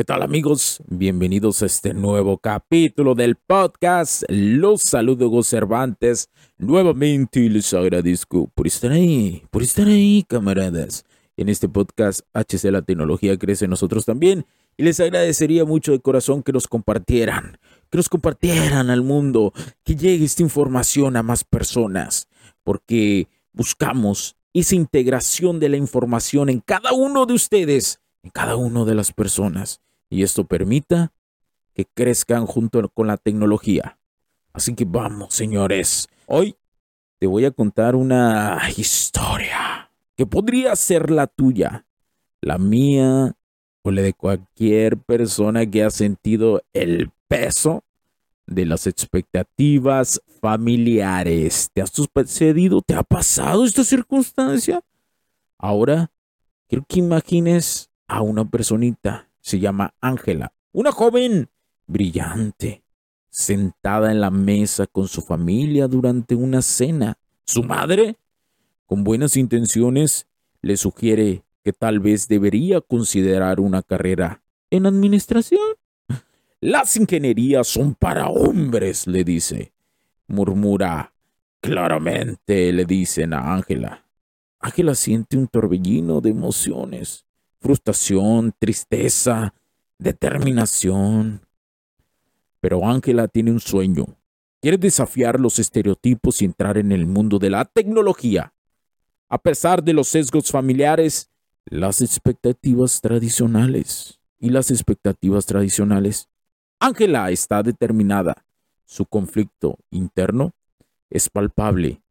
¿Qué tal amigos? Bienvenidos a este nuevo capítulo del podcast. Los saludo Cervantes nuevamente y les agradezco por estar ahí, por estar ahí camaradas. En este podcast HC La Tecnología crece en nosotros también y les agradecería mucho de corazón que nos compartieran, que nos compartieran al mundo, que llegue esta información a más personas, porque buscamos esa integración de la información en cada uno de ustedes, en cada una de las personas y esto permita que crezcan junto con la tecnología. Así que vamos, señores. Hoy te voy a contar una historia que podría ser la tuya, la mía o la de cualquier persona que ha sentido el peso de las expectativas familiares. ¿Te ha sucedido? ¿Te ha pasado esta circunstancia? Ahora, quiero que imagines a una personita se llama Ángela, una joven brillante, sentada en la mesa con su familia durante una cena. Su madre, con buenas intenciones, le sugiere que tal vez debería considerar una carrera en administración. Las ingenierías son para hombres, le dice. Murmura. Claramente, le dicen a Ángela. Ángela siente un torbellino de emociones frustración, tristeza, determinación. Pero Ángela tiene un sueño. Quiere desafiar los estereotipos y entrar en el mundo de la tecnología. A pesar de los sesgos familiares, las expectativas tradicionales y las expectativas tradicionales, Ángela está determinada. Su conflicto interno es palpable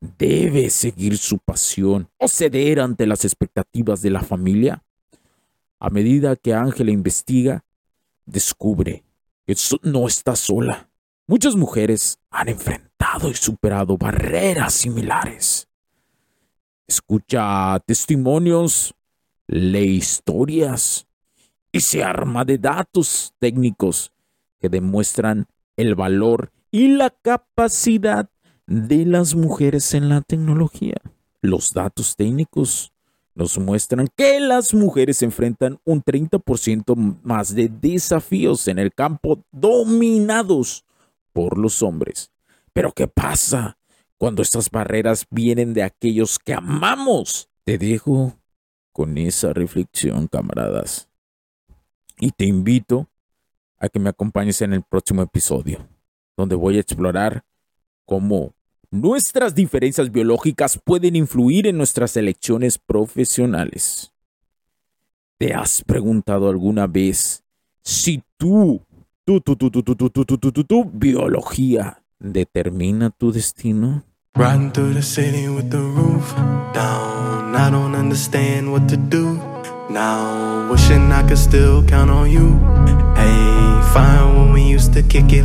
debe seguir su pasión o ceder ante las expectativas de la familia? A medida que Ángela investiga, descubre que no está sola. Muchas mujeres han enfrentado y superado barreras similares. Escucha testimonios, lee historias y se arma de datos técnicos que demuestran el valor y la capacidad de las mujeres en la tecnología. Los datos técnicos nos muestran que las mujeres enfrentan un 30% más de desafíos en el campo dominados por los hombres. Pero ¿qué pasa cuando estas barreras vienen de aquellos que amamos? Te dejo con esa reflexión, camaradas. Y te invito a que me acompañes en el próximo episodio, donde voy a explorar cómo Nuestras diferencias biológicas pueden influir en nuestras elecciones profesionales. ¿Te has preguntado alguna vez si tú, tu, tu, tu, tu, tu, tu, tu, tu, tu, tu biología determina tu destino? Riding through the city with the roof down. I don't understand what to do now. Wishing I could still count on you. Hey, fine when we used to kick it,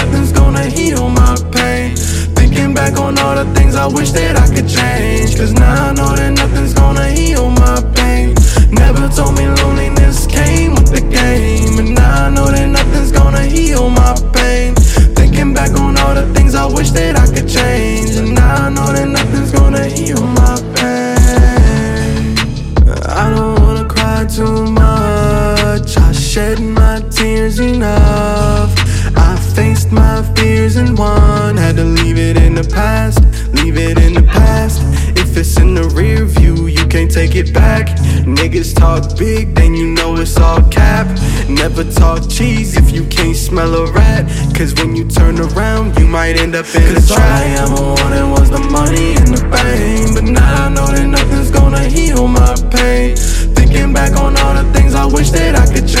I wish that I could change. Cause now I know that nothing's gonna heal my pain. Never told me loneliness came with the game. And now I know that nothing's gonna heal my pain. Thinking back on all the things I wish that I could change. And now I know that nothing's gonna heal my pain. I don't wanna cry too much. I shed my tears enough. I faced my fears and won. Had to leave it in the past, leave it in the past. If it's in the rear view, you can't take it back. Niggas talk big, then you know it's all cap. Never talk cheese if you can't smell a rat. Cause when you turn around, you might end up in Cause a trap. All I ever wanted was the money and the fame. But now I know that nothing's gonna heal my pain. Thinking back on all the things I wish that I could change.